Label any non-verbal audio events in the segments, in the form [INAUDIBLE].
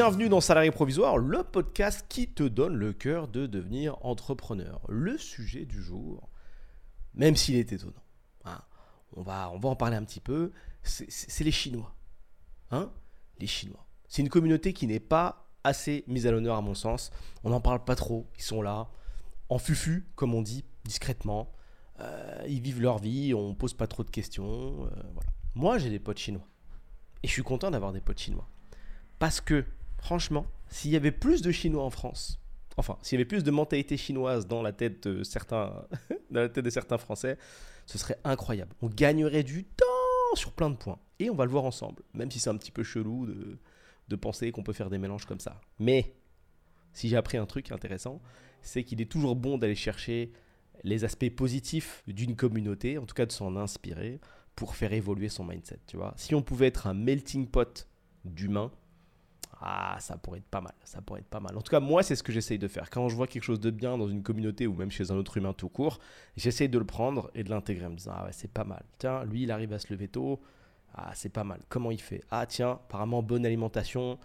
Bienvenue dans Salarié Provisoire, le podcast qui te donne le cœur de devenir entrepreneur. Le sujet du jour, même s'il est étonnant, hein, on, va, on va en parler un petit peu, c'est les Chinois. Hein les Chinois. C'est une communauté qui n'est pas assez mise à l'honneur à mon sens. On n'en parle pas trop, ils sont là, en fufu, comme on dit, discrètement. Euh, ils vivent leur vie, on pose pas trop de questions. Euh, Moi, j'ai des potes chinois. Et je suis content d'avoir des potes chinois. Parce que franchement, s'il y avait plus de Chinois en France, enfin, s'il y avait plus de mentalité chinoise dans la tête de certains, [LAUGHS] dans la tête de certains Français, ce serait incroyable. On gagnerait du temps sur plein de points. Et on va le voir ensemble, même si c'est un petit peu chelou de, de penser qu'on peut faire des mélanges comme ça. Mais si j'ai appris un truc intéressant, c'est qu'il est toujours bon d'aller chercher les aspects positifs d'une communauté, en tout cas de s'en inspirer pour faire évoluer son mindset, tu vois. Si on pouvait être un melting pot d'humains, ah, ça pourrait être pas mal, ça pourrait être pas mal. En tout cas, moi, c'est ce que j'essaye de faire. Quand je vois quelque chose de bien dans une communauté ou même chez un autre humain tout court, j'essaye de le prendre et de l'intégrer en me disant, ah ouais, c'est pas mal. Tiens, lui, il arrive à se lever tôt. Ah, c'est pas mal. Comment il fait? Ah, tiens, apparemment, bonne alimentation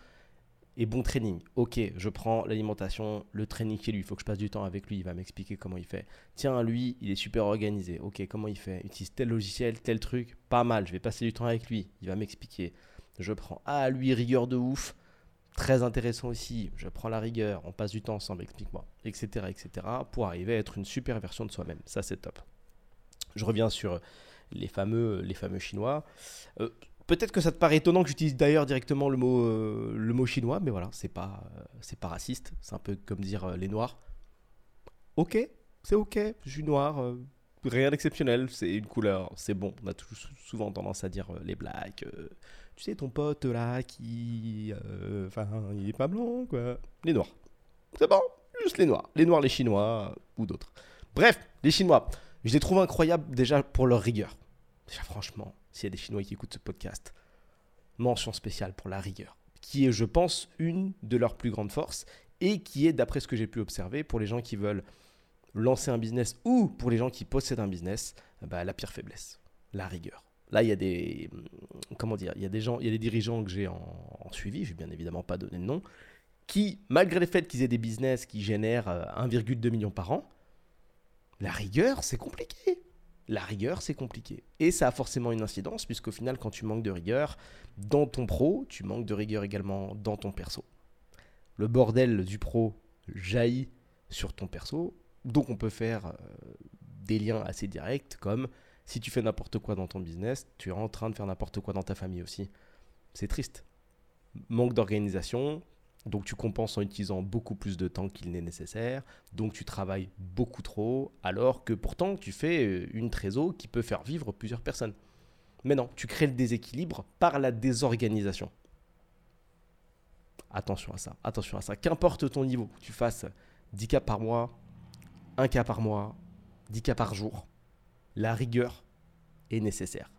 et bon training. Ok, je prends l'alimentation, le training chez lui. Il faut que je passe du temps avec lui. Il va m'expliquer comment il fait. Tiens, lui, il est super organisé. Ok, comment il fait? Utilise tel logiciel, tel truc. Pas mal. Je vais passer du temps avec lui. Il va m'expliquer. Je prends. Ah, lui, rigueur de ouf. Très intéressant aussi, je prends la rigueur, on passe du temps ensemble, explique-moi, etc., etc., pour arriver à être une super version de soi-même. Ça, c'est top. Je reviens sur les fameux, les fameux chinois. Euh, peut-être que ça te paraît étonnant que j'utilise d'ailleurs directement le mot, euh, le mot chinois, mais voilà, c'est pas, euh, c'est pas raciste. C'est un peu comme dire les noirs. Ok, c'est ok, je suis noir, rien d'exceptionnel, c'est une couleur, c'est bon. On a souvent tendance à dire les blacks tu sais, ton pote là qui. Euh, enfin, il est pas blanc, quoi. Les noirs. C'est bon, juste les noirs. Les noirs, les chinois ou d'autres. Bref, les chinois. Je les trouve incroyables déjà pour leur rigueur. Déjà, franchement, s'il y a des chinois qui écoutent ce podcast, mention spéciale pour la rigueur, qui est, je pense, une de leurs plus grandes forces et qui est, d'après ce que j'ai pu observer, pour les gens qui veulent lancer un business ou pour les gens qui possèdent un business, bah, la pire faiblesse, la rigueur. Là, il y a des comment dire, il y a des gens, il y a des dirigeants que j'ai en, suivi, je vais bien évidemment pas donner de nom, qui, malgré le fait qu'ils aient des business qui génèrent 1,2 euh, million par an, la rigueur, c'est compliqué. La rigueur, c'est compliqué. Et ça a forcément une incidence, puisqu'au final, quand tu manques de rigueur dans ton pro, tu manques de rigueur également dans ton perso. Le bordel du pro jaillit sur ton perso, donc on peut faire euh, des liens assez directs comme si tu fais n'importe quoi dans ton business, tu es en train de faire n'importe quoi dans ta famille aussi. C'est triste. Manque d'organisation, donc tu compenses en utilisant beaucoup plus de temps qu'il n'est nécessaire, donc tu travailles beaucoup trop, alors que pourtant tu fais euh, une trésor qui peut faire vivre plusieurs personnes. Mais non, tu crées le déséquilibre par la désorganisation. Attention à ça, attention à ça. Qu'importe ton niveau, tu fasses 10 cas par mois, 1 cas par mois, 10 cas par jour, la rigueur est nécessaire.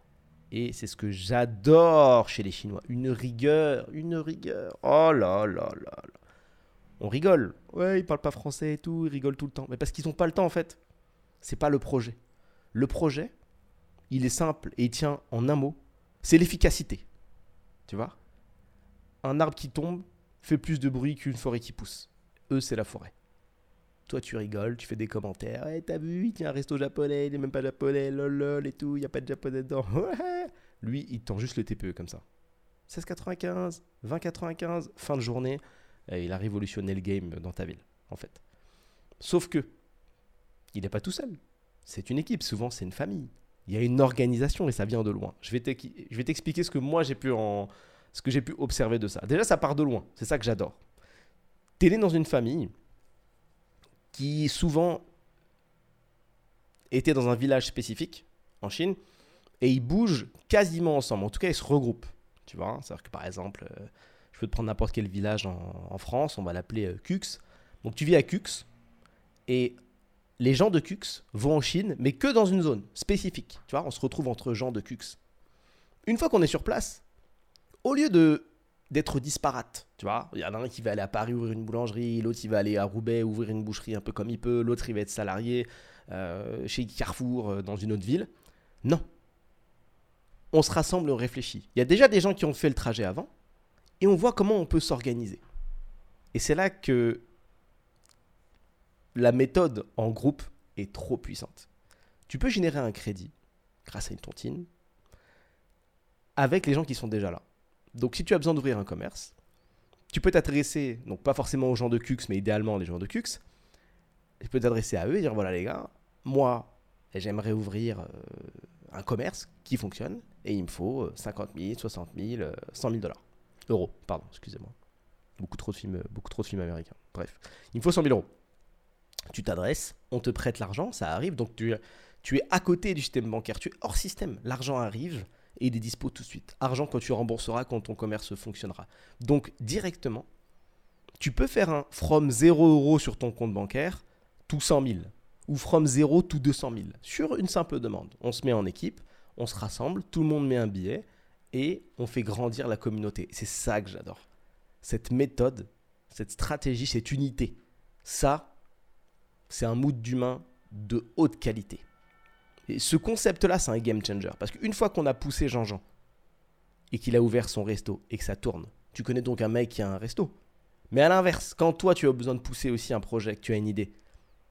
Et c'est ce que j'adore chez les Chinois. Une rigueur, une rigueur. Oh là là là là. On rigole. Ouais, ils parlent pas français et tout, ils rigolent tout le temps. Mais parce qu'ils n'ont pas le temps en fait. C'est pas le projet. Le projet, il est simple et il tient en un mot. C'est l'efficacité. Tu vois? Un arbre qui tombe fait plus de bruit qu'une forêt qui pousse. Eux, c'est la forêt. Toi, tu rigoles, tu fais des commentaires. Ouais, t'as vu, il tient un resto japonais, il n'est même pas japonais, lol, lol et tout, il n'y a pas de japonais dedans. [LAUGHS] Lui, il tend juste le TPE comme ça. 16,95, 20,95, fin de journée. il a révolutionné le game dans ta ville, en fait. Sauf que, il n'est pas tout seul. C'est une équipe, souvent c'est une famille. Il y a une organisation et ça vient de loin. Je vais t'expliquer ce que moi j'ai pu observer de ça. Déjà, ça part de loin. C'est ça que j'adore. T'es né dans une famille qui souvent étaient dans un village spécifique en Chine et ils bougent quasiment ensemble. En tout cas, ils se regroupent. Tu vois, c'est-à-dire que par exemple, euh, je peux te prendre n'importe quel village en, France, on va l'appeler euh, Cux. Donc tu vis à Cux et les gens de Cux vont en Chine, mais que dans une zone spécifique. Tu vois, on se retrouve entre gens de Cux. Une fois qu'on est sur place, au lieu de d'être disparate. Tu vois, il y en a un qui va aller à Paris ouvrir une boulangerie, l'autre il va aller à Roubaix ouvrir une boucherie un peu comme il peut, l'autre il va être salarié euh, chez Carrefour euh, dans une autre ville. Non. On se rassemble on réfléchit. Il y a déjà des gens qui ont fait le trajet avant, et on voit comment on peut s'organiser. Et c'est là que la méthode en groupe est trop puissante. Tu peux générer un crédit grâce à une tontine avec les gens qui sont déjà là. Donc si tu as besoin d'ouvrir un commerce, tu peux t'adresser, donc pas forcément aux gens de Cux, mais idéalement les gens de Cux. Tu peux t'adresser à eux et dire voilà les gars, moi j'aimerais ouvrir euh, un commerce qui fonctionne et il me faut 50 000, 60 000, 100 000 dollars. Euros, pardon, excusez-moi. Beaucoup trop de films, beaucoup trop de films américains. Bref, il me faut 100 000 euros. Tu t'adresses, on te prête l'argent, ça arrive, donc tu, tu es à côté du système bancaire, tu es hors système. L'argent arrive et il est dispo tout de suite. Argent quand tu rembourseras quand ton commerce fonctionnera. Donc directement, tu peux faire un from 0 euros sur ton compte bancaire, tout 100 000. Ou from 0 tout 200 000. Sur une simple demande. On se met en équipe, on se rassemble, tout le monde met un billet et on fait grandir la communauté. C'est ça que j'adore. Cette méthode, cette stratégie, cette unité. Ça, c'est un mood d'humain de haute qualité. Et ce concept-là, c'est un game changer. Parce qu'une fois qu'on a poussé Jean-Jean et qu'il a ouvert son resto et que ça tourne, tu connais donc un mec qui a un resto. Mais à l'inverse, quand toi tu as besoin de pousser aussi un projet, que tu as une idée,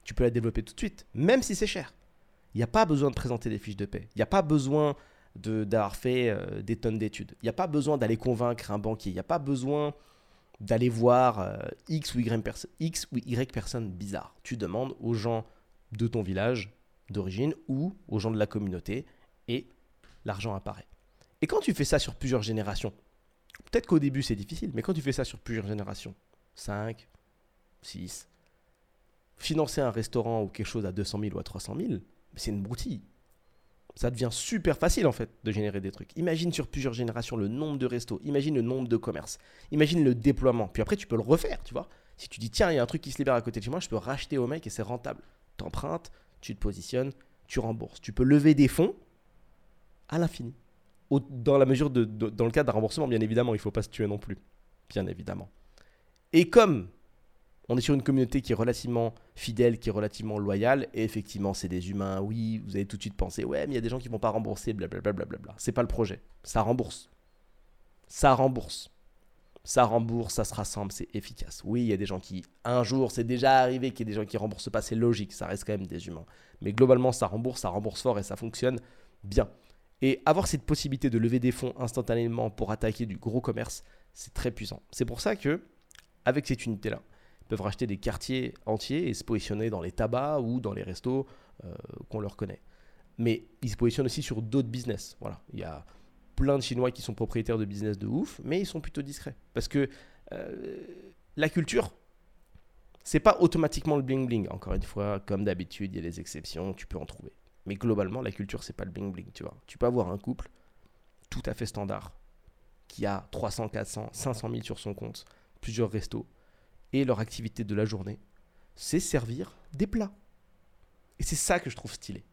tu peux la développer tout de suite, même si c'est cher. Il n'y a pas besoin de présenter des fiches de paie. Il n'y a pas besoin d'avoir fait euh, des tonnes d'études. Il n'y a pas besoin d'aller convaincre un banquier. Il n'y a pas besoin d'aller voir euh, X, ou y X ou Y personnes bizarres. Tu demandes aux gens de ton village d'origine ou aux gens de la communauté et l'argent apparaît. Et quand tu fais ça sur plusieurs générations, peut-être qu'au début c'est difficile, mais quand tu fais ça sur plusieurs générations, 5, 6, financer un restaurant ou quelque chose à 200 000 ou à 300 000, c'est une broutille. Ça devient super facile en fait de générer des trucs. Imagine sur plusieurs générations le nombre de restos, imagine le nombre de commerces, imagine le déploiement. Puis après tu peux le refaire, tu vois. Si tu dis tiens, il y a un truc qui se libère à côté de chez moi, je peux racheter au mec et c'est rentable. T'empruntes, tu te positionnes, tu rembourses. Tu peux lever des fonds à l'infini. Dans la mesure de, dans le cas d'un remboursement, bien évidemment, il ne faut pas se tuer non plus. Bien évidemment. Et comme on est sur une communauté qui est relativement fidèle, qui est relativement loyale, et effectivement, c'est des humains, oui, vous avez tout de suite pensé, ouais, mais il y a des gens qui vont pas rembourser, blablabla. Bla, bla, bla, C'est pas le projet. Ça rembourse. Ça rembourse. Ça rembourse, ça se rassemble, c'est efficace. Oui, il y a des gens qui, un jour, c'est déjà arrivé qu'il y ait des gens qui remboursent pas, c'est logique, ça reste quand même des humains. Mais globalement, ça rembourse, ça rembourse fort et ça fonctionne bien. Et avoir cette possibilité de lever des fonds instantanément pour attaquer du gros commerce, c'est très puissant. C'est pour ça que, avec cette unité-là, peuvent racheter des quartiers entiers et se positionner dans les tabacs ou dans les restos euh, qu'on leur connaît. Mais ils se positionnent aussi sur d'autres business. Voilà, il y a plein de Chinois qui sont propriétaires de business de ouf, mais ils sont plutôt discrets parce que euh, la culture, c'est pas automatiquement le bling bling. Encore une fois, comme d'habitude, il y a des exceptions, tu peux en trouver. Mais globalement, la culture, c'est pas le bling bling, tu vois. Tu peux avoir un couple tout à fait standard qui a 300, 400, 500 000 sur son compte, plusieurs restos, et leur activité de la journée, c'est servir des plats. Et c'est ça que je trouve stylé.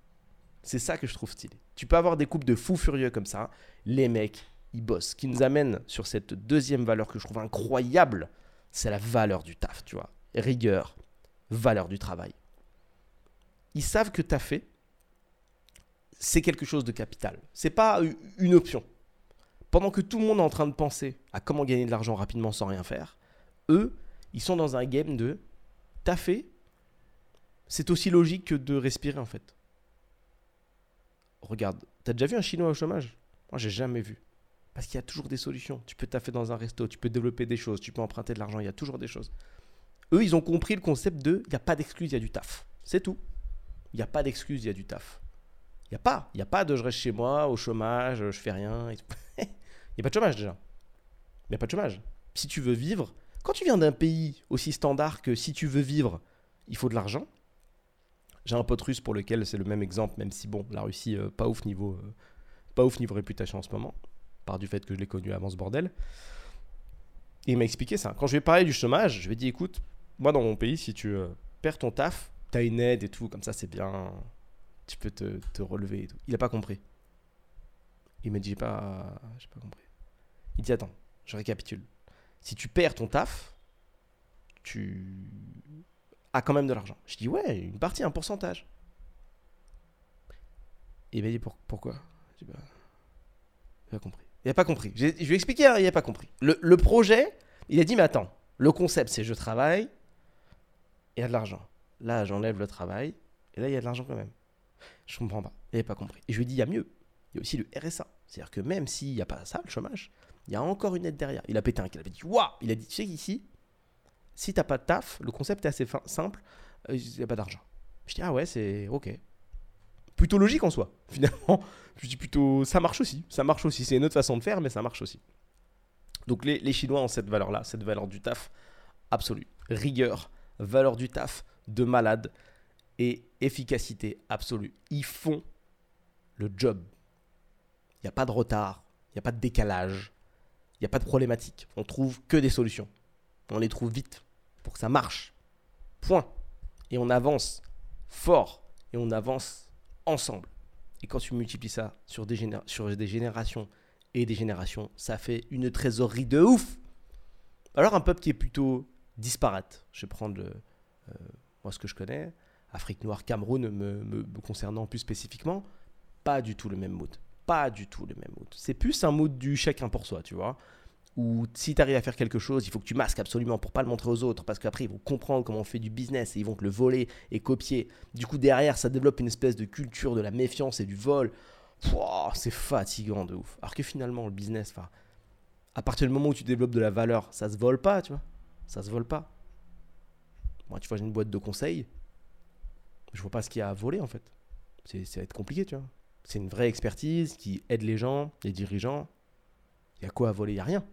C'est ça que je trouve stylé. Tu peux avoir des couples de fous furieux comme ça. Les mecs, ils bossent. Ce qui nous amène sur cette deuxième valeur que je trouve incroyable, c'est la valeur du taf, tu vois. Rigueur, valeur du travail. Ils savent que fait, c'est quelque chose de capital. C'est pas une option. Pendant que tout le monde est en train de penser à comment gagner de l'argent rapidement sans rien faire, eux, ils sont dans un game de taffer, c'est aussi logique que de respirer en fait. Regarde, t'as déjà vu un Chinois au chômage Moi, j'ai jamais vu. Parce qu'il y a toujours des solutions. Tu peux taffer dans un resto, tu peux développer des choses, tu peux emprunter de l'argent, il y a toujours des choses. Eux, ils ont compris le concept de il n'y a pas d'excuse, il y a du taf. C'est tout. Il n'y a pas d'excuse, il y a du taf. Il n'y a pas. Il n'y a pas de je reste chez moi, au chômage, je fais rien. Il n'y a pas de chômage déjà. Il n'y a pas de chômage. Si tu veux vivre, quand tu viens d'un pays aussi standard que si tu veux vivre, il faut de l'argent. J'ai un pote russe pour lequel c'est le même exemple, même si bon, la Russie, euh, pas, ouf niveau, euh, pas ouf niveau réputation en ce moment, par du fait que je l'ai connu avant ce bordel. Et il m'a expliqué ça. Quand je vais parler du chômage, je vais dire écoute, moi dans mon pays, si tu euh, perds ton taf, tu as une aide et tout, comme ça c'est bien, tu peux te, te relever et tout. Il n'a pas compris. Il m'a dit j'ai pas, j'ai pas compris. Il dit attends, je récapitule si tu perds ton taf, tu as quand même de l'argent. Je dis ouais, une partie, un pourcentage. Et il m'a dit pourquoi? Je dis bah, j'ai pas compris. Il n'a pas compris. Je lui ai expliqué, hein, il n'a pas compris. Le, projet, il a dit, mais attends, le concept, c'est je travaille, il y a de l'argent. Là, j'enlève le travail, et là, il y a de l'argent quand même. Je comprends pas. Il n'a pas compris. Et je lui ai dit, il y a mieux. Il y a aussi le RSA. C'est-à-dire que même s'il n'y a pas ça, le chômage, il y a encore une aide derrière. Il a pété un câble. Il a dit, waouh Il a dit, tu sais qu'ici, si t'as pas de taf, le concept est assez simple, euh, il n'y a pas d'argent. Je dis, ah ouais, c'est ok. Plutôt logique en soi, [LAUGHS] finalement. Je dis plutôt, ça marche aussi. Ça marche aussi. C'est une autre façon de faire, mais ça marche aussi. Donc les, les Chinois ont cette valeur-là, cette valeur du taf absolue. Rigueur, valeur du taf de malade et efficacité absolue. Ils font le job. Il n'y a pas de retard, il n'y a pas de décalage, il n'y a pas de problématique. On trouve que des solutions. On les trouve vite pour que ça marche. Point. Et on avance fort et on avance ensemble. Et quand tu multiplies ça sur des, générations et des générations, ça fait une trésorerie de ouf. Alors un peuple qui est plutôt disparate. Je vais prendre euh, moi ce que je connais, Afrique noire, Cameroun me, concernant plus spécifiquement, pas du tout le même mode. Pas du tout le même mode. C'est plus un mode du chacun pour soi, tu vois. Ou si tu arrives à faire quelque chose, il faut que tu masques absolument pour pas le montrer aux autres, parce qu'après ils vont comprendre comment on fait du business et ils vont te le voler et copier. Du coup derrière ça développe une espèce de culture de la méfiance et du vol. C'est fatigant de ouf. Alors que finalement le business, à partir du moment où tu développes de la valeur, ça se vole pas, tu vois. Ça se vole pas. Moi, tu vois, j'ai une boîte de conseils. Je vois pas ce qu'il y a à voler en fait. C'est, ça va être compliqué, tu vois. C'est une vraie expertise qui aide les gens, les dirigeants. Il y a quoi à voler? Il n'y a rien.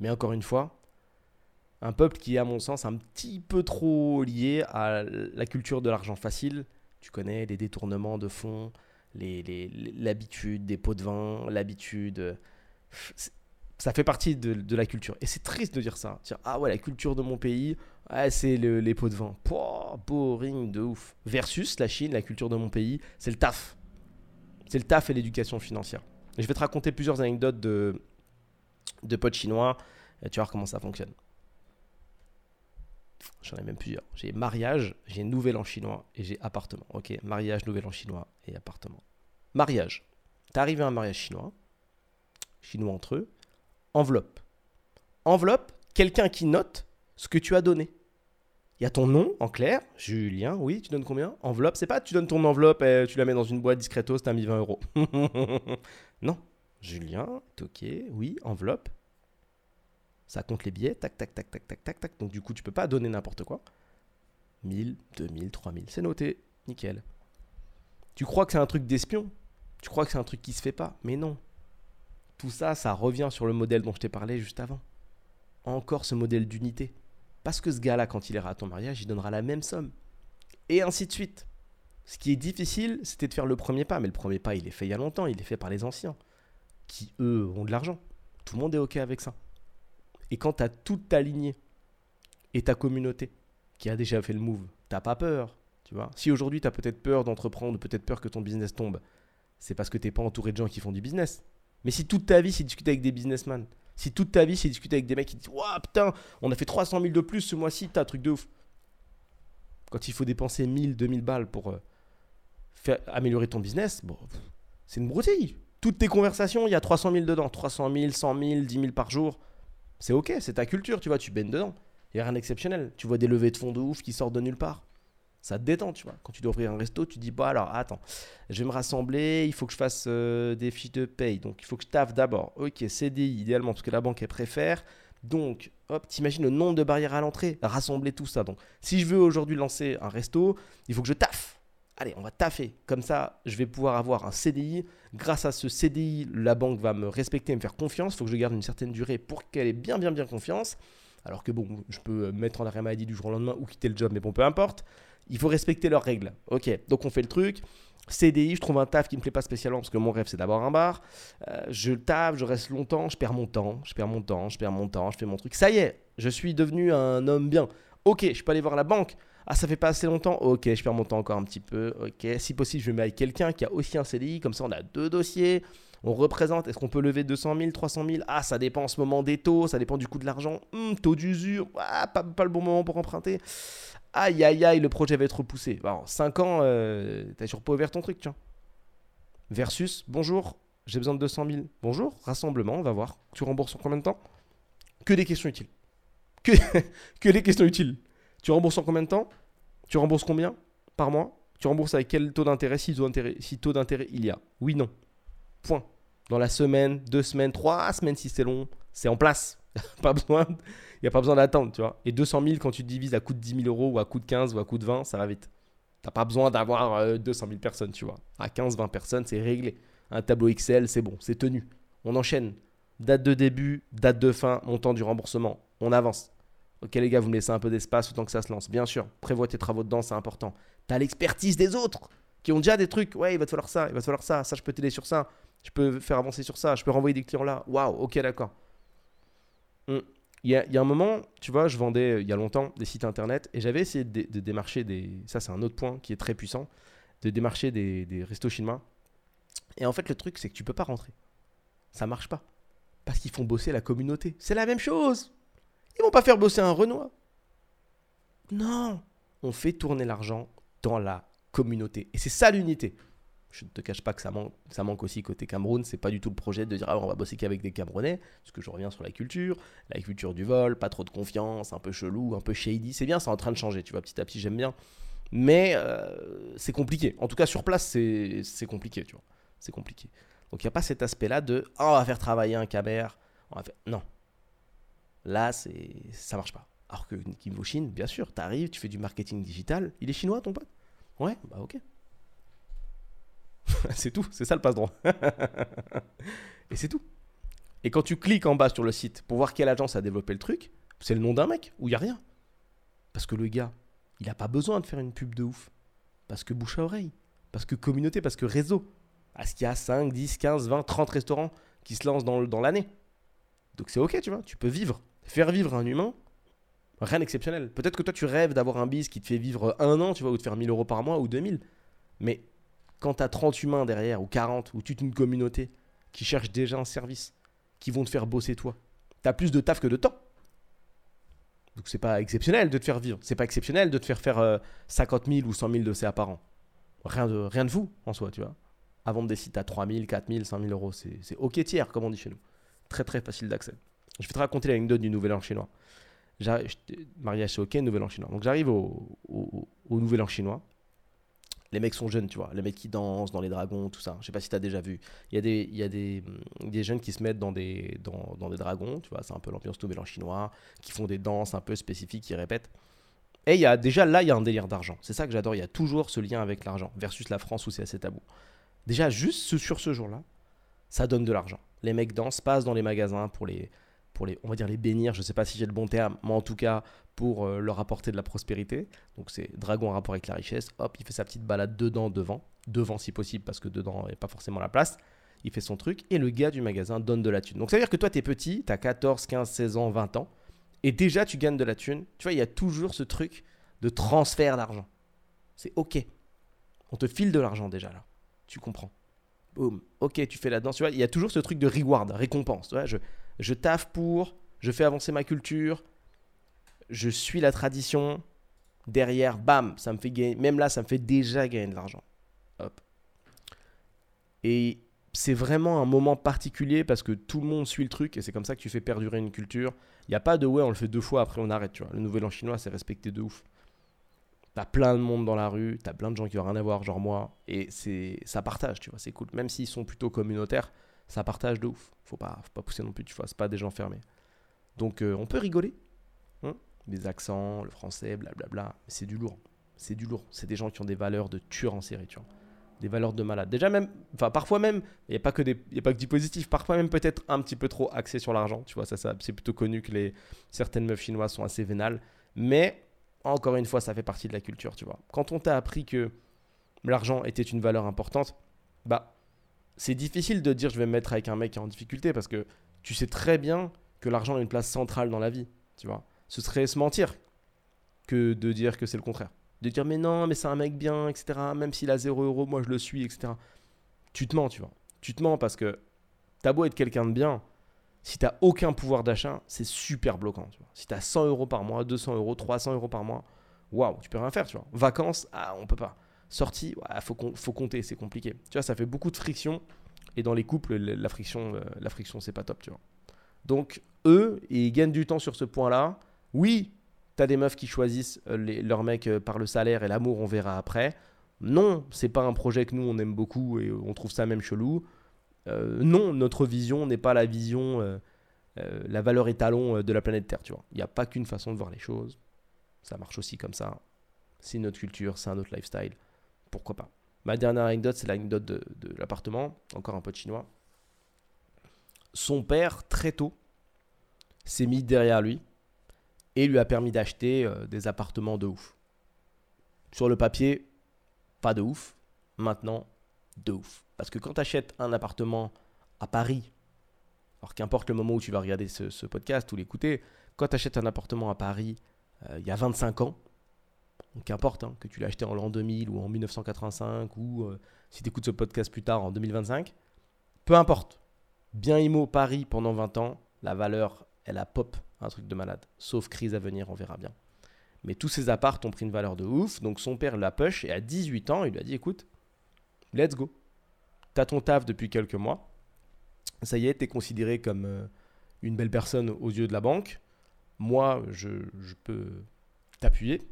Mais encore une fois, un peuple qui est, à mon sens, un petit peu trop lié à la culture de l'argent facile. Tu connais les détournements de fonds, l'habitude des pots de vin, l'habitude ça fait partie de, la culture. Et c'est triste de dire ça. Ah ouais, la culture de mon pays, c'est les pots de vin. Pouah, boring de ouf. Versus la Chine, la culture de mon pays, c'est le taf. C'est le taf et l'éducation financière. Et je vais te raconter plusieurs anecdotes de, de potes chinois. Et tu vas voir comment ça fonctionne. J'en ai même plusieurs. J'ai mariage, j'ai nouvel an chinois et j'ai appartement. Ok, mariage, nouvel an chinois et appartement. Mariage. T'es arrivé à un mariage chinois, chinois entre eux, enveloppe. Enveloppe, quelqu'un qui note ce que tu as donné. Il y a ton nom en clair, Julien, oui, tu donnes combien? Enveloppe, c'est pas tu donnes ton enveloppe et tu la mets dans une boîte discretos, t'as mis 20 euros. [LAUGHS] non, Julien, ok, oui, enveloppe. Ça compte les billets, tac, tac, tac, tac, tac, tac, tac. Donc du coup, tu peux pas donner n'importe quoi. 1000, 2000, 3000, c'est noté, nickel. Tu crois que c'est un truc d'espion? Tu crois que c'est un truc qui se fait pas? Mais non, tout ça, ça revient sur le modèle dont je t'ai parlé juste avant. Encore ce modèle d'unité. Parce que ce gars-là, quand il ira à ton mariage, il donnera la même somme. Et ainsi de suite. Ce qui est difficile, c'était de faire le premier pas. Mais le premier pas, il est fait il y a longtemps. Il est fait par les anciens. Qui, eux, ont de l'argent. Tout le monde est OK avec ça. Et quand tu toute ta lignée et ta communauté qui a déjà fait le move, t'as pas peur. Tu vois si aujourd'hui tu as peut-être peur d'entreprendre, peut-être peur que ton business tombe, c'est parce que tu n'es pas entouré de gens qui font du business. Mais si toute ta vie, c'est discuter avec des businessmen, si toute ta vie, c'est discuter avec des mecs qui disent Waouh, putain, on a fait 300 000 de plus ce mois-ci, t'as un truc de ouf. Quand il faut dépenser 1000, 2000 balles pour euh, améliorer ton business, bon, c'est une broutille. Toutes tes conversations, il y a 300 000 dedans. 300 000, 100 000, 10 000 par jour. C'est ok, c'est ta culture, tu vois, tu baignes dedans. Il n'y a rien d'exceptionnel. Tu vois des levées de fonds de ouf qui sortent de nulle part ça te détend, tu vois. Quand tu dois ouvrir un resto, tu dis, bah alors, attends, je vais me rassembler, il faut que je fasse euh, des fiches de paye, donc il faut que je taffe d'abord. Ok, CDI, idéalement, parce que la banque, elle préfère. Donc, hop, t'imagines le nombre de barrières à l'entrée, rassembler tout ça. Donc, si je veux aujourd'hui lancer un resto, il faut que je taffe. Allez, on va taffer. Comme ça, je vais pouvoir avoir un CDI. Grâce à ce CDI, la banque va me respecter, me faire confiance. Il faut que je garde une certaine durée pour qu'elle ait bien, bien, bien confiance. Alors que bon, je peux mettre en arrêt maladie du jour au lendemain ou quitter le job, mais bon, peu importe. Il faut respecter leurs règles. Ok, donc on fait le truc. CDI, je trouve un taf qui me plaît pas spécialement parce que mon rêve c'est d'avoir un bar. Euh, je taffe, je reste longtemps, je perds mon temps, je perds mon temps, je perds mon temps, je fais mon truc. Ça y est, je suis devenu un homme bien. Ok, je peux aller voir la banque. Ah, ça fait pas assez longtemps Ok, je perds mon temps encore un petit peu. Ok, si possible, je mettre avec quelqu'un qui a aussi un CDI. Comme ça, on a deux dossiers. On représente. Est-ce qu'on peut lever 200 000, 300 000 Ah, ça dépend en ce moment des taux. Ça dépend du coût de l'argent. Hmm, taux d'usure. Ah, pas, le bon moment pour emprunter aïe aïe aïe, le projet va être repoussé. Alors, 5 ans, euh, t'as toujours pas ouvert ton truc, vois. Versus, bonjour, j'ai besoin de 200 000. Bonjour, rassemblement, on va voir. Tu rembourses en combien de temps? Que des questions utiles. Que, [LAUGHS] que des questions utiles. Tu rembourses en combien de temps? Tu rembourses combien par mois? Tu rembourses avec quel taux d'intérêt si taux d'intérêt il y a? Oui, non. Point. Dans la semaine, deux semaines, trois semaines si c'est long, c'est en place. [LAUGHS] pas besoin, il n'y a pas besoin d'attendre, tu vois. Et 200 000 quand tu divises à coût de 10 000 euros ou à coût de 15 ou à coût de 20, ça va vite. T'as pas besoin d'avoir 200 euh, 000 personnes, tu vois. À 15, 20 personnes, c'est réglé. Un tableau Excel, c'est bon, c'est tenu. On enchaîne. Date de début, date de fin, montant du remboursement. On avance. Ok les gars, vous me laissez un peu d'espace autant que ça se lance. Bien sûr, prévois tes travaux dedans, c'est important. T'as l'expertise des autres qui ont déjà des trucs. Ouais, il va te falloir ça, il va te falloir ça. Ça, je peux t'aider sur ça. Je peux faire avancer sur ça. Je peux renvoyer des clients là. Waouh, ok, d'accord. Hum. Il y, a, un moment, tu vois, je vendais euh, il y a longtemps des sites internet et j'avais essayé de, démarcher des. Ça, c'est un autre point qui est très puissant de démarcher des, des restos chinois. Et en fait, le truc, c'est que tu peux pas rentrer. Ça marche pas. Parce qu'ils font bosser la communauté. C'est la même chose. Ils vont pas faire bosser un Renoir. Non. On fait tourner l'argent dans la communauté. Et c'est ça l'unité je ne te cache pas que ça manque, aussi côté Cameroun. C'est pas du tout le projet de dire ah, on va bosser qu'avec des Camerounais, parce que je reviens sur la culture, la culture du vol, pas trop de confiance, un peu chelou, un peu shady. C'est bien, c'est en train de changer, tu vois, petit à petit, j'aime bien. Mais euh, c'est compliqué. En tout cas, sur place, c'est compliqué, tu vois. C'est compliqué. Donc il n'y a pas cet aspect-là de oh, on va faire travailler un camer. On va faire... Non. Là, c'est ça marche pas. Alors que Kim Chine, bien sûr, tu arrives, tu fais du marketing digital. Il est chinois, ton pote Ouais, bah ok. [LAUGHS] c'est tout, c'est ça le passe-droit. [LAUGHS] et c'est tout. Et quand tu cliques en bas sur le site pour voir quelle agence a développé le truc, c'est le nom d'un mec où il n'y a rien. Parce que le gars, il n'a pas besoin de faire une pub de ouf. Parce que bouche à oreille. Parce que communauté, parce que réseau. Parce qu'il y a 5, 10, 15, 20, 30 restaurants qui se lancent dans, dans l'année. Donc c'est ok, tu vois, tu peux vivre. Faire vivre un humain, rien d'exceptionnel. Peut-être que toi tu rêves d'avoir un bis qui te fait vivre un an, tu vois, ou de faire 1000 euros par mois ou 2000. Mais quand tu as 30 humains derrière, ou 40, ou toute une communauté qui cherche déjà un service, qui vont te faire bosser toi, tu as plus de taf que de temps. Donc c'est pas exceptionnel de te faire vivre. C'est pas exceptionnel de te faire faire 50 euh, 000 ou 100 000 de CA par an. Rien de, rien de fou en soi, tu vois. Avant de sites à 3 000, 4 000, 5 000 euros, c'est ok tiers, comme on dit chez nous. Très très facile d'accès. Je vais te raconter l'anecdote du Nouvel An chinois. Mariage c'est ok, Nouvel An chinois. Donc j'arrive au, Nouvel An chinois les mecs sont jeunes, tu vois. Les mecs qui dansent dans les dragons, tout ça. Je sais pas si tu as déjà vu. Il y a, des, y a des, des, jeunes qui se mettent dans des, dans, dans des dragons, tu vois. C'est un peu l'ambiance nouvel en chinois, qui font des danses un peu spécifiques, qui répètent. Et y a, déjà là, il y a un délire d'argent. C'est ça que j'adore. Il y a toujours ce lien avec l'argent, versus la France où c'est assez tabou. Déjà, juste sur ce jour-là, ça donne de l'argent. Les mecs dansent, passent dans les magasins pour les, pour les, on va dire les bénir, je ne sais pas si j'ai le bon terme, mais en tout cas pour euh, leur apporter de la prospérité. Donc c'est dragon en rapport avec la richesse. Hop, il fait sa petite balade dedans, devant, devant si possible parce que dedans il n'y a pas forcément la place. Il fait son truc et le gars du magasin donne de la thune. Donc ça veut dire que toi tu es petit, tu as 14, 15, 16 ans, 20 ans et déjà tu gagnes de la thune. Tu vois, il y a toujours ce truc de transfert d'argent. C'est OK. On te file de l'argent déjà là. Tu comprends. Boum. OK, tu fais la danse. Tu vois, il y a toujours ce truc de reward, récompense. Tu vois, je, je taffe pour, je fais avancer ma culture, je suis la tradition. Derrière, bam, ça me fait gagner. Même là, ça me fait déjà gagner de l'argent. Hop. Et c'est vraiment un moment particulier parce que tout le monde suit le truc et c'est comme ça que tu fais perdurer une culture. Il n'y a pas de ouais, on le fait deux fois, après on arrête. Tu vois. Le nouvel an chinois, c'est respecté de ouf. T'as plein de monde dans la rue, t'as plein de gens qui n'ont rien à voir, genre moi, et c'est ça partage, tu vois, c'est cool. Même s'ils sont plutôt communautaires, ça partage de ouf. Faut pas, faut pas pousser non plus, tu vois, c'est pas des gens fermés. Donc euh, on peut rigoler, hein des accents, le français, blablabla, mais c'est du lourd. C'est du lourd. C'est des gens qui ont des valeurs de tueurs en série, tu vois. Des valeurs de malade. Déjà même, enfin parfois même, il n'y a pas que des, y a pas que du positif. Parfois même peut-être un petit peu trop axé sur l'argent, tu vois. Ça, ça c'est plutôt connu que les certaines meufs chinoises sont assez vénales. Mais encore une fois, ça fait partie de la culture, tu vois. Quand on t'a appris que l'argent était une valeur importante, bah c'est difficile de dire je vais me mettre avec un mec qui est en difficulté parce que tu sais très bien que l'argent a une place centrale dans la vie, tu vois. Ce serait se mentir que de dire que c'est le contraire. De dire mais non, mais c'est un mec bien, etc. Même s'il a 0 euros, moi je le suis, etc. Tu te mens, tu vois. Tu te mens parce que t'as beau être quelqu'un de bien, si t'as aucun pouvoir d'achat, c'est super bloquant. Si t'as 100 euros par mois, 200 euros, 300 euros par mois, waouh, tu peux rien faire, tu vois. Vacances, ah, on peut pas. Sortie, il faut, compter, c'est compliqué. Tu vois, ça fait beaucoup de friction Et dans les couples, la friction, la friction c'est pas top, tu vois. Donc, eux, ils gagnent du temps sur ce point-là. Oui, t'as des meufs qui choisissent les, leur mec par le salaire et l'amour, on verra après. Non, c'est pas un projet que nous on aime beaucoup et on trouve ça même chelou. non, notre vision n'est pas la vision euh, la valeur étalon euh, de la planète Terre, tu vois. Il n'y a pas qu'une façon de voir les choses. Ça marche aussi comme ça. C'est notre culture, c'est un autre lifestyle. Pourquoi pas Ma dernière anecdote, c'est l'anecdote de, l'appartement. Encore un pote chinois. Son père, très tôt, s'est mis derrière lui et lui a permis d'acheter euh, des appartements de ouf. Sur le papier, pas de ouf. Maintenant, de ouf. Parce que quand tu achètes un appartement à Paris alors qu'importe le moment où tu vas regarder ce, podcast ou l'écouter, quand tu achètes un appartement à Paris euh, il y a 25 ans, qu'importe hein, que tu l'as acheté en l'an 2000 ou en 1985 ou euh, si tu écoutes ce podcast plus tard en 2025, peu importe. Bien IMO Paris pendant 20 ans, la valeur, elle a pop, un truc de malade. Sauf crise à venir, on verra bien. Mais tous ces apparts ont pris une valeur de ouf, donc son père l'a push et à 18 ans, il lui a dit écoute, let's go. T'as ton taf depuis quelques mois, ça y est, tu es considéré comme euh, une belle personne aux yeux de la banque. Moi, je, peux t'appuyer.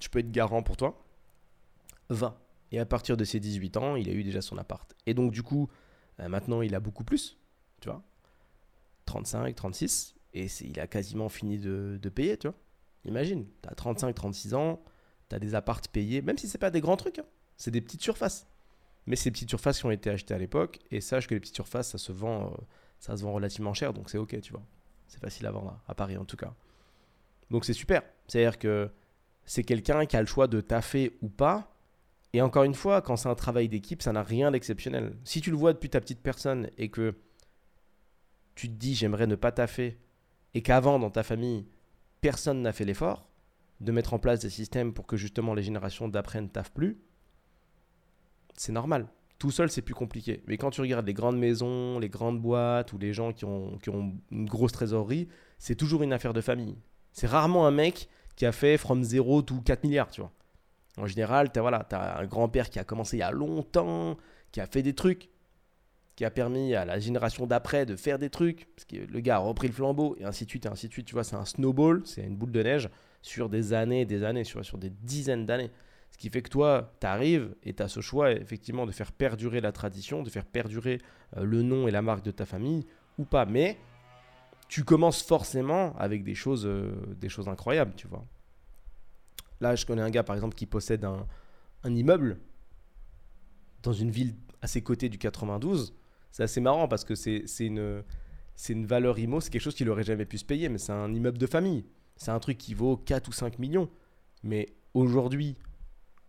Je peux être garant pour toi. 20. Et à partir de ses 18 ans, il a eu déjà son appart. Et donc, du coup, euh, maintenant, il a beaucoup plus. Tu vois 35, 36. Et il a quasiment fini de, payer, tu vois. Imagine, tu as 35, 36 ans, tu as des apparts payés, même si c'est pas des grands trucs. Hein. C'est des petites surfaces. Mais ces petites surfaces qui ont été achetées à l'époque, et sache que les petites surfaces, ça se vend, euh, ça se vend relativement cher, donc c'est ok, tu vois. C'est facile à vendre, à Paris en tout cas. Donc c'est super. C'est-à-dire que c'est quelqu'un qui a le choix de taffer ou pas. Et encore une fois, quand c'est un travail d'équipe, ça n'a rien d'exceptionnel. Si tu le vois depuis ta petite personne et que tu te dis j'aimerais ne pas taffer, et qu'avant dans ta famille, personne n'a fait l'effort de mettre en place des systèmes pour que justement les générations d'après ne taffent plus, c'est normal. Tout seul, c'est plus compliqué. Mais quand tu regardes les grandes maisons, les grandes boîtes ou les gens qui ont, qui ont une grosse trésorerie, c'est toujours une affaire de famille. C'est rarement un mec qui a fait from zero to 4 milliards, tu vois. En général, tu as, voilà, as un grand-père qui a commencé il y a longtemps, qui a fait des trucs, qui a permis à la génération d'après de faire des trucs, parce que le gars a repris le flambeau, et ainsi de suite, et ainsi de suite. Tu vois, c'est un snowball, c'est une boule de neige sur des années des années, sur, sur des dizaines d'années. Ce qui fait que toi, tu arrives et tu as ce choix effectivement de faire perdurer la tradition, de faire perdurer euh, le nom et la marque de ta famille ou pas. Mais tu commences forcément avec des choses, euh, des choses incroyables, tu vois. Là, je connais un gars par exemple qui possède un, immeuble dans une ville à ses côtés du 92. C'est assez marrant parce que c'est une, une valeur IMO, c'est quelque chose qu'il n'aurait jamais pu se payer, mais c'est un immeuble de famille. C'est un truc qui vaut 4 ou 5 millions. Mais aujourd'hui,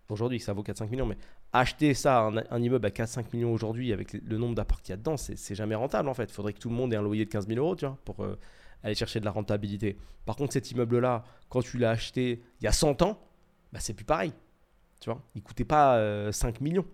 aujourd'hui, ça vaut 4-5 millions, mais acheter ça, un, immeuble à 4-5 millions aujourd'hui avec le nombre d'apparts qu'il y a dedans, c'est jamais rentable en fait. Il faudrait que tout le monde ait un loyer de 15 000 euros, tu vois, pour euh, aller chercher de la rentabilité. Par contre, cet immeuble-là, quand tu l'as acheté il y a 100 ans, bah, c'est plus pareil. Tu vois, il coûtait pas 5 euh, millions.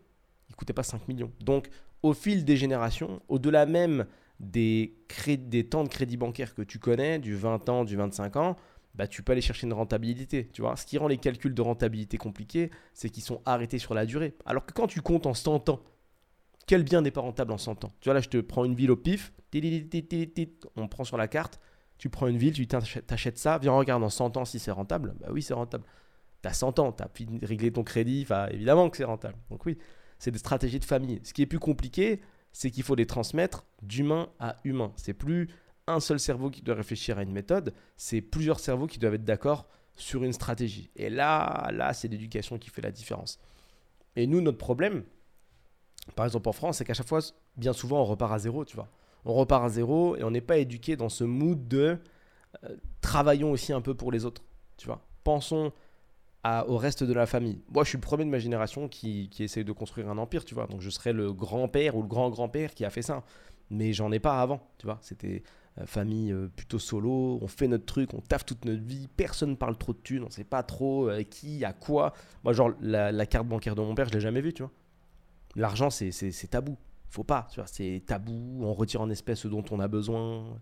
Il coûtait pas 5 millions. Donc, au fil des générations, au-delà même des, des temps de crédit bancaire que tu connais, du 20 ans, du 25 ans, bah, tu peux aller chercher une rentabilité. Tu vois, ce qui rend les calculs de rentabilité compliqués, c'est qu'ils sont arrêtés sur la durée. Alors que quand tu comptes en 100 ans, quel bien n'est pas rentable en 100 ans? Tu vois, là, je te prends une ville au pif, on prend sur la carte, tu prends une ville, tu t'achètes ça, viens, regarde en 100 ans si c'est rentable. Bah oui, c'est rentable. Tu as 100 ans, tu as réglé ton crédit, évidemment que c'est rentable. Donc oui, c'est des stratégies de famille. Ce qui est plus compliqué, c'est qu'il faut les transmettre d'humain à humain. C'est plus un seul cerveau qui doit réfléchir à une méthode, c'est plusieurs cerveaux qui doivent être d'accord sur une stratégie. Et là, là, c'est l'éducation qui fait la différence. Et nous, notre problème, par exemple en France, c'est qu'à chaque fois, bien souvent, on repart à zéro, tu vois. On repart à zéro et on n'est pas éduqué dans ce mood de euh, travaillons aussi un peu pour les autres, tu vois. Pensons au reste de la famille. Moi, je suis le premier de ma génération qui, qui essaye de construire un empire, tu vois. Donc, je serais le grand-père ou le grand-grand-père qui a fait ça. Mais j'en ai pas avant, tu vois. C'était famille euh, plutôt solo, on fait notre truc, on taffe toute notre vie, personne parle trop de thunes, on sait pas trop euh, qui, à quoi. Moi, genre, la, carte bancaire de mon père, je l'ai jamais vue, tu vois. L'argent, c'est tabou. Faut pas, tu vois, c'est tabou, on retire en espèces ce dont on a besoin.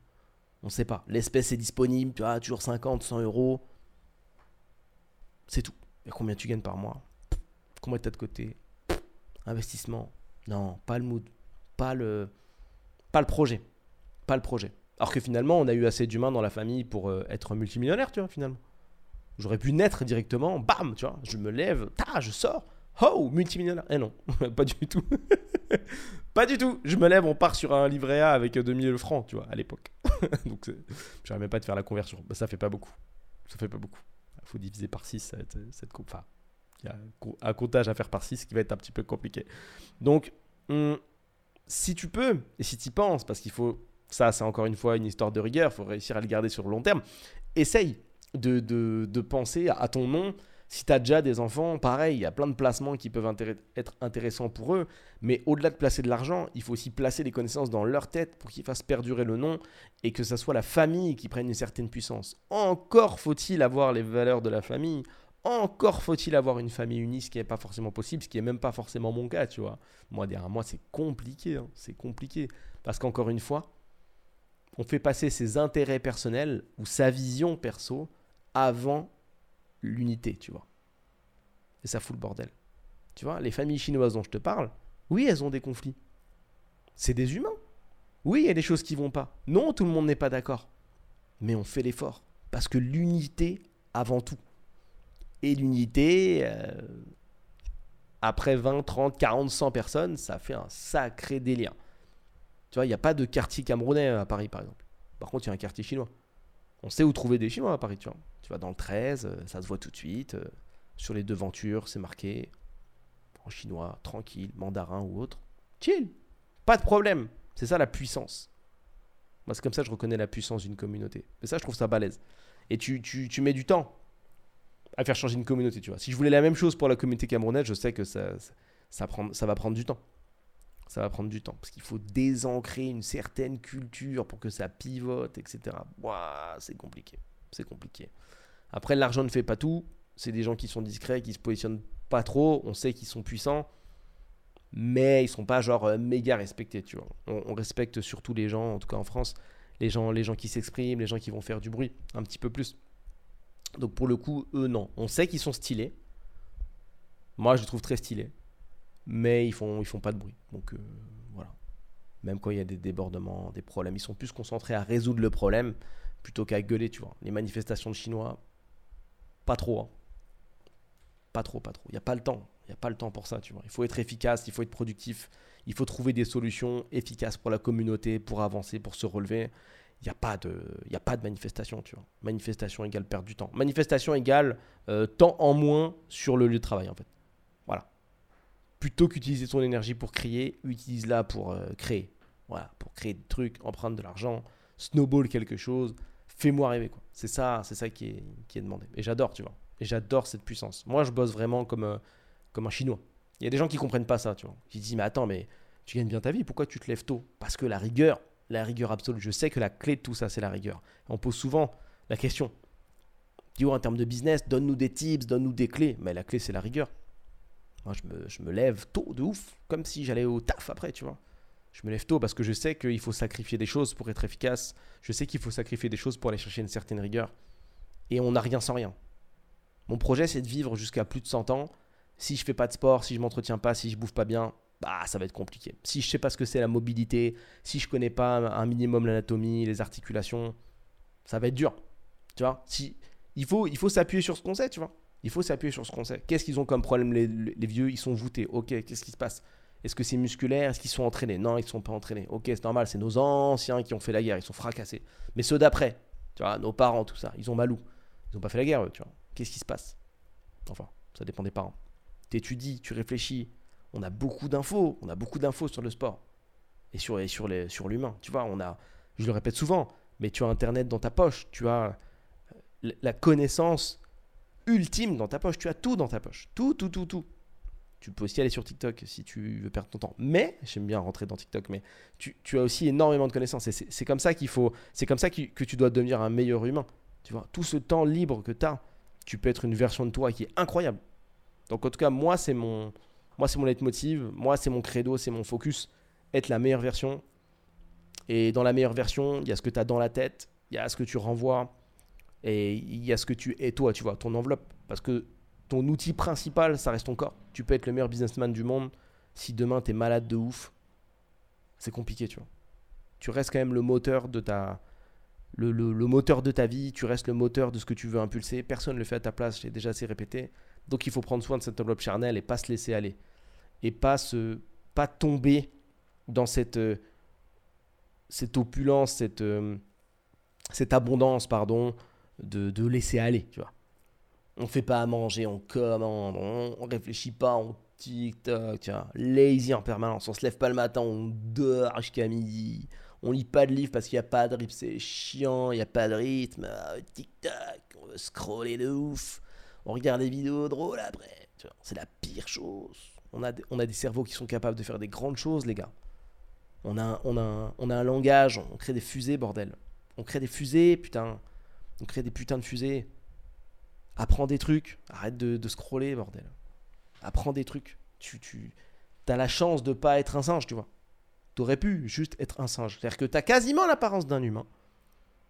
On sait pas. L'espèce est disponible, tu vois, toujours 50, 100 euros. C'est tout. Et combien tu gagnes par mois? Combien tu as de côté? Investissement? Non, pas le mood. pas le, pas le projet. Pas le projet. Alors que finalement, on a eu assez d'humains dans la famille pour euh, être multimillionnaire, tu vois, finalement. J'aurais pu naître directement, bam, tu vois, je me lève, ta, je sors, oh, multimillionnaire. Eh non, [LAUGHS] pas du tout. [LAUGHS] pas du tout. Je me lève, on part sur un livret A avec 2000 francs, tu vois, à l'époque. [LAUGHS] Donc, j'arrive même pas de faire la conversion. Bah, ça fait pas beaucoup. Ça fait pas beaucoup. Il faut diviser par 6 cette, cette Enfin, il y a un comptage à faire par 6 qui va être un petit peu compliqué. Donc, hum, si tu peux, et si tu penses, parce qu'il faut, ça c'est encore une fois une histoire de rigueur, il faut réussir à le garder sur le long terme, essaye de, de, penser à ton nom. Si tu as déjà des enfants, pareil, il y a plein de placements qui peuvent être intéressants pour eux, mais au-delà de placer de l'argent, il faut aussi placer des connaissances dans leur tête pour qu'ils fassent perdurer le nom et que ce soit la famille qui prenne une certaine puissance. Encore faut-il avoir les valeurs de la famille, encore faut-il avoir une famille unie, ce qui n'est pas forcément possible, ce qui n'est même pas forcément mon cas, tu vois. Moi, derrière moi, c'est compliqué, hein. c'est compliqué. Parce qu'encore une fois, on fait passer ses intérêts personnels ou sa vision perso avant l'unité, tu vois. Et ça fout le bordel. Tu vois, les familles chinoises dont je te parle, oui, elles ont des conflits. C'est des humains. Oui, il y a des choses qui vont pas. Non, tout le monde n'est pas d'accord. Mais on fait l'effort. Parce que l'unité avant tout. Et l'unité, euh, après 20, 30, 40, 100 personnes, ça fait un sacré délire. Tu vois, il n'y a pas de quartier camerounais à Paris, par exemple. Par contre, il y a un quartier chinois. On sait où trouver des Chinois à Paris, tu vois. Tu vas dans le 13, euh, ça se voit tout de suite. Euh, sur les devantures, c'est marqué en chinois, tranquille, mandarin ou autre. Chill, pas de problème. C'est ça la puissance. Moi, c'est comme ça que je reconnais la puissance d'une communauté. Et ça, je trouve ça balèze. Et tu, tu, tu mets du temps à faire changer une communauté, tu vois. Si je voulais la même chose pour la communauté camerounaise, je sais que ça va prendre du temps. Ça va prendre du temps. Parce qu'il faut désancrer une certaine culture pour que ça pivote, etc. c'est compliqué. C'est compliqué. Après, l'argent ne fait pas tout. C'est des gens qui sont discrets, qui se positionnent pas trop. On sait qu'ils sont puissants. Mais ils sont pas genre euh, méga respectés, tu vois. On, on, respecte surtout les gens, en tout cas en France, les gens, les gens qui s'expriment, les gens qui vont faire du bruit, un petit peu plus. Donc pour le coup, eux, non. On sait qu'ils sont stylés. Moi, je les trouve très stylés. Mais ils font, ils font pas de bruit. Donc euh, voilà. Même quand il y a des débordements, des problèmes, ils sont plus concentrés à résoudre le problème plutôt qu'à gueuler, tu vois. Les manifestations de Chinois, pas trop. Hein. Pas trop, pas trop. Il n'y a pas le temps. Il n'y a pas le temps pour ça, tu vois. Il faut être efficace, il faut être productif. Il faut trouver des solutions efficaces pour la communauté, pour avancer, pour se relever il n'y a, pas de, a pas de manifestation, tu vois. Manifestation égale perdre du temps. Manifestation égale euh, temps en moins sur le lieu de travail, en fait. Plutôt qu'utiliser ton énergie pour crier, utilise-la pour euh, créer. Voilà, pour créer des trucs, emprunter de l'argent, snowball quelque chose, fais-moi rêver. C'est ça, c'est ça qui est, demandé. Et j'adore, tu vois. Et j'adore cette puissance. Moi, je bosse vraiment comme, euh, comme un Chinois. Il y a des gens qui comprennent pas ça, tu vois. Qui disent, mais attends, mais tu gagnes bien ta vie, pourquoi tu te lèves tôt? Parce que la rigueur, la rigueur absolue. Je sais que la clé de tout ça, c'est la rigueur. On pose souvent la question. Dis en termes de business, donne-nous des tips, donne-nous des clés. Mais la clé, c'est la rigueur. Je me, je me, lève tôt de ouf, comme si j'allais au taf après, tu vois. Je me lève tôt parce que je sais qu'il faut sacrifier des choses pour être efficace. Je sais qu'il faut sacrifier des choses pour aller chercher une certaine rigueur. Et on n'a rien sans rien. Mon projet, c'est de vivre jusqu'à plus de 100 ans. Si je fais pas de sport, si je m'entretiens pas, si je bouffe pas bien, bah, ça va être compliqué. Si je sais pas ce que c'est la mobilité, si je connais pas un minimum l'anatomie, les articulations, ça va être dur. Tu vois si, il faut, il faut s'appuyer sur ce qu'on sait, tu vois. Il faut s'appuyer sur ce qu'on sait. Qu'est-ce qu'ils ont comme problème, les, vieux? Ils sont voûtés. Ok, qu'est-ce qui se passe? Est-ce que c'est musculaire? Est-ce qu'ils sont entraînés? Non, ils ne sont pas entraînés. Ok, c'est normal, c'est nos anciens qui ont fait la guerre, ils sont fracassés. Mais ceux d'après, tu vois, nos parents, tout ça, ils ont malou. Ils n'ont pas fait la guerre, eux, tu vois. Qu'est-ce qui se passe? Enfin, ça dépend des parents. Tu étudies, tu réfléchis, on a beaucoup d'infos, on a beaucoup d'infos sur le sport et sur, et sur, les, sur l'humain. Tu vois, on a, je le répète souvent, mais tu as Internet dans ta poche, tu as euh, la connaissance ultime dans ta poche, tu as tout dans ta poche, tout, tout, tout, tout. Tu peux aussi aller sur TikTok si tu veux perdre ton temps. Mais, j'aime bien rentrer dans TikTok, mais tu, as aussi énormément de connaissances. Et c'est, comme ça qu'il faut, c'est comme ça que, que tu dois devenir un meilleur humain. Tu vois, tout ce temps libre que tu as, tu peux être une version de toi qui est incroyable. Donc en tout cas, moi, c'est mon, moi, c'est mon leitmotiv. Moi, c'est mon credo, c'est mon focus. Être la meilleure version. Et dans la meilleure version, il y a ce que tu as dans la tête, il y a ce que tu renvoies, et il y a ce que tu es toi, tu vois, ton enveloppe. Parce que ton outil principal, ça reste ton corps. Tu peux être le meilleur businessman du monde. Si demain, tu es malade de ouf, c'est compliqué, tu vois. Tu restes quand même le moteur de ta, le, moteur de ta vie, tu restes le moteur de ce que tu veux impulser. Personne ne le fait à ta place, j'ai déjà assez répété. Donc il faut prendre soin de cette enveloppe charnelle et pas se laisser aller. Et pas, se, pas tomber dans cette, euh, cette opulence, cette, euh, cette abondance, pardon, de, de laisser aller, tu vois. On fait pas à manger, on commande, on, réfléchit pas, on TikTok, tiens, lazy en permanence. On se lève pas le matin, on dort jusqu'à midi. On lit pas de livre parce qu'il n'y a pas de rythme, c'est chiant, il n'y a pas de rythme. Ah, TikTok, on veut scroller de ouf. On regarde des vidéos drôles après. C'est la pire chose. On a, on a des cerveaux qui sont capables de faire des grandes choses, les gars. On a, on, a on a un langage, on crée des fusées, bordel. On crée des fusées, putain. On crée des putains de fusées. Apprends des trucs. Arrête de, scroller, bordel. Apprends des trucs. Tu, tu as la chance de pas être un singe, tu vois. Tu aurais pu juste être un singe. C'est-à-dire que tu as quasiment l'apparence d'un humain.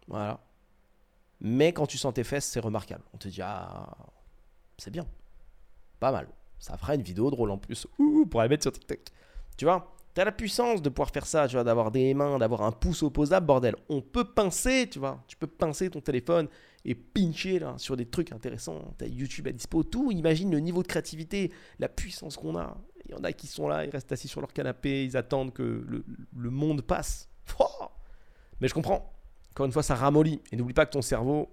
Voilà. Mais quand tu sens tes fesses, c'est remarquable. On te dit, ah, c'est bien. Pas mal. Ça fera une vidéo drôle en plus. Ouh, pour la mettre sur TikTok. Tu vois? Tu as la puissance de pouvoir faire ça, tu vois, d'avoir des mains, d'avoir un pouce opposable, bordel. On peut pincer, tu vois. Tu peux pincer ton téléphone et pincher là, sur des trucs intéressants. Tu as YouTube à dispo, tout. Imagine le niveau de créativité, la puissance qu'on a. Il y en a qui sont là, ils restent assis sur leur canapé, ils attendent que le, monde passe. Mais je comprends. Encore une fois, ça ramollit. Et n'oublie pas que ton cerveau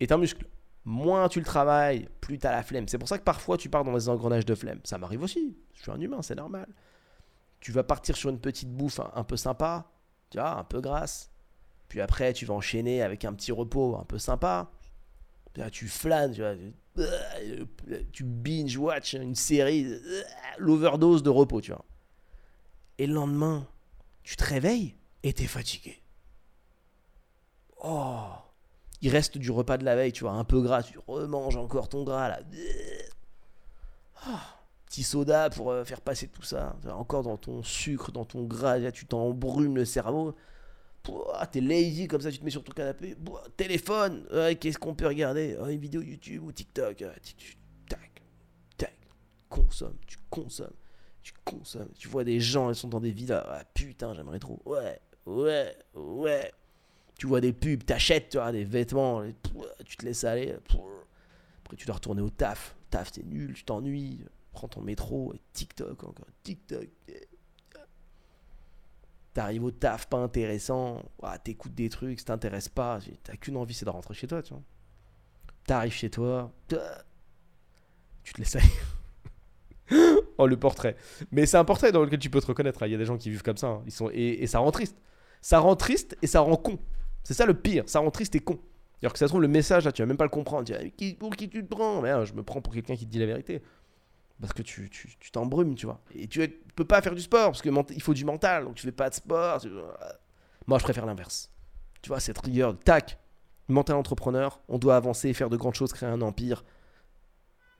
est un muscle. Moins tu le travailles, plus tu as la flemme. C'est pour ça que parfois tu pars dans des engrenages de flemme. Ça m'arrive aussi. Je suis un humain, c'est normal tu vas partir sur une petite bouffe un, peu sympa, tu vois, un peu grasse. Puis après, tu vas enchaîner avec un petit repos un peu sympa. tu flânes, tu vois, tu binge-watch une série, l'overdose de repos, tu vois. Et le lendemain, tu te réveilles et t'es fatigué. Oh, il reste du repas de la veille, tu vois, un peu gras, tu remanges encore ton gras là. Oh petit soda pour euh, faire passer tout ça. Encore dans ton sucre, dans ton gras, tu t'embrumes le cerveau. T'es lazy comme ça, tu te mets sur ton canapé. téléphone, qu'est-ce qu'on peut regarder? Oh, Une vidéo YouTube ou TikTok. Tac, tac, consomme, tu consommes, tu consommes. Tu vois des gens, ils sont dans des villas. Ah, putain, j'aimerais trop. Ouais, ouais, ouais. Tu vois des pubs, t'achètes, tu vois, des vêtements, tu te laisses aller. Après, tu dois retourner au taf. Taf, c'est nul, tu t'ennuies prends ton métro, et TikTok encore, TikTok. T'arrives au taf pas intéressant, t'écoutes des trucs, ça t'intéresse pas, t'as qu'une envie c'est de rentrer chez toi, tu vois. T'arrives chez toi, tu te laisses aller. [LAUGHS] oh le portrait. Mais c'est un portrait dans lequel tu peux te reconnaître, hein. il y a des gens qui vivent comme ça, hein. ils sont... Et, ça rend triste. Ça rend triste et ça rend con. C'est ça le pire, ça rend triste et con. Alors que ça se trouve, le message, là, tu vas même pas le comprendre. Tu vas, pour qui tu te prends? Mais je me prends pour quelqu'un qui te dit la vérité parce que tu t'embrumes, tu, vois. Et tu peux pas faire du sport parce que il faut du mental, donc tu fais pas de sport. Moi, je préfère l'inverse. Tu vois, cette rigueur, tac, mental entrepreneur, on doit avancer, faire de grandes choses, créer un empire,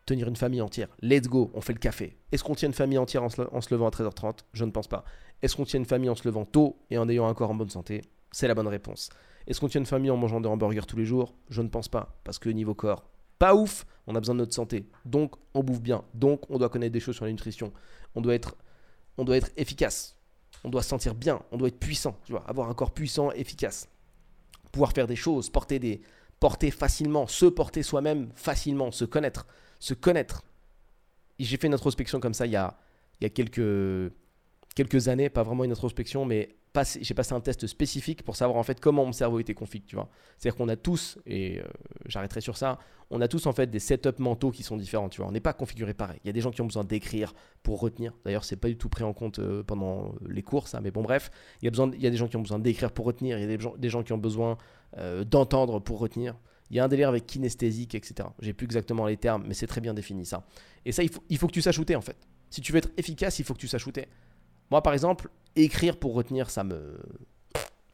tenir une famille entière. Let's go, on fait le café. Est-ce qu'on tient une famille entière en se, en se levant à 13h30 Je ne pense pas. Est-ce qu'on tient une famille en se levant tôt et en ayant un corps en bonne santé? C'est la bonne réponse. Est-ce qu'on tient une famille en mangeant des hamburgers tous les jours? Je ne pense pas, parce que niveau corps, pas ouf, on a besoin de notre santé. Donc, on bouffe bien. Donc, on doit connaître des choses sur la nutrition. On doit être, on doit être efficace. On doit se sentir bien. On doit être puissant. Tu vois, avoir un corps puissant, efficace. Pouvoir faire des choses, porter des, porter facilement, se porter soi-même facilement, se connaître, se connaître. J'ai fait une introspection comme ça il y a, il y a quelques, quelques années, pas vraiment une introspection, mais j'ai passé un test spécifique pour savoir en fait comment mon cerveau était config, tu vois. C'est-à-dire qu'on a tous, et euh, j'arrêterai sur ça, on a tous en fait des setups mentaux qui sont différents, tu vois. On n'est pas configuré pareil. Il y a des gens qui ont besoin d'écrire pour retenir. D'ailleurs, c'est pas du tout pris en compte euh, pendant les cours, ça, mais bon, bref. Il y, a besoin, il y a des gens qui ont besoin d'écrire pour retenir, il y a des gens, des gens qui ont besoin euh, d'entendre pour retenir. Il y a un délire avec kinesthésique, etc. J'ai plus exactement les termes, mais c'est très bien défini ça. Et ça, il faut, il faut que tu saches shooter en fait. Si tu veux être efficace, il faut que tu saches shooter. Moi, par exemple, écrire pour retenir, ça me.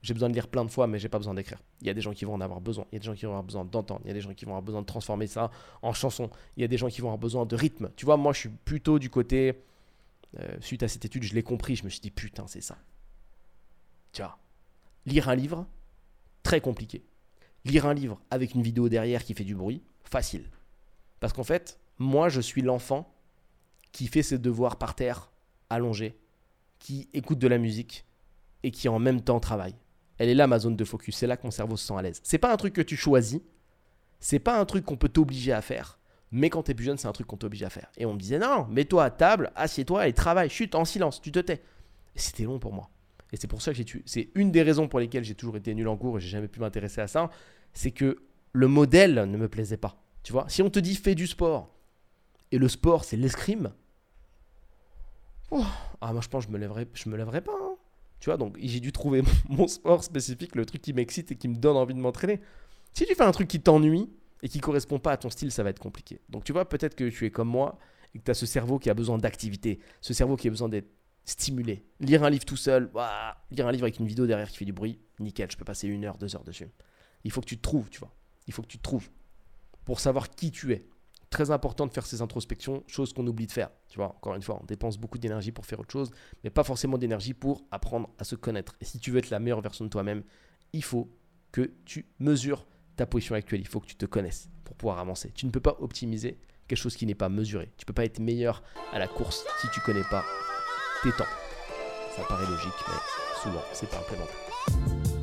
J'ai besoin de lire plein de fois, mais j'ai pas besoin d'écrire. Il y a des gens qui vont en avoir besoin. Il y a des gens qui vont avoir besoin d'entendre. Il y a des gens qui vont avoir besoin de transformer ça en chanson. Il y a des gens qui vont avoir besoin de rythme. Tu vois, moi, je suis plutôt du côté. Euh, suite à cette étude, je l'ai compris. Je me suis dit, putain, c'est ça. Tu vois, lire un livre, très compliqué. Lire un livre avec une vidéo derrière qui fait du bruit, facile. Parce qu'en fait, moi, je suis l'enfant qui fait ses devoirs par terre, allongé, qui écoute de la musique et qui en même temps travaille. Elle est là ma zone de focus, c'est là que mon cerveau se sent à l'aise. C'est pas un truc que tu choisis, c'est pas un truc qu'on peut t'obliger à faire, mais quand tu es plus jeune, c'est un truc qu'on t'oblige à faire. Et on me disait non, mets-toi à table, assieds-toi et travaille, chute en silence, tu te tais. C'était long pour moi. Et c'est pour ça que j'ai tué. C'est une des raisons pour lesquelles j'ai toujours été nul en cours et j'ai jamais pu m'intéresser à ça. C'est que le modèle ne me plaisait pas. Tu vois, si on te dit fais du sport et le sport c'est l'escrime, oh, ah moi je pense que je me lèverai, je me lèverai pas. Hein. Tu vois, donc j'ai dû trouver [LAUGHS] mon sport spécifique, le truc qui m'excite et qui me donne envie de m'entraîner. Si tu fais un truc qui t'ennuie et qui correspond pas à ton style, ça va être compliqué. Donc tu vois, peut-être que tu es comme moi et que tu as ce cerveau qui a besoin d'activité, ce cerveau qui a besoin d'être stimulé. Lire un livre tout seul, lire un livre avec une vidéo derrière qui fait du bruit, nickel, je peux passer une heure, deux heures dessus. Il faut que tu te trouves, tu vois. Il faut que tu te trouves pour savoir qui tu es. Très important de faire ces introspections, chose qu'on oublie de faire. Tu vois, encore une fois, on dépense beaucoup d'énergie pour faire autre chose, mais pas forcément d'énergie pour apprendre à se connaître. Et si tu veux être la meilleure version de toi-même, il faut que tu mesures ta position actuelle. Il faut que tu te connaisses pour pouvoir avancer. Tu ne peux pas optimiser quelque chose qui n'est pas mesuré. Tu peux pas être meilleur à la course si tu connais pas tes temps. Ça paraît logique, mais souvent, c'est pas implémenté.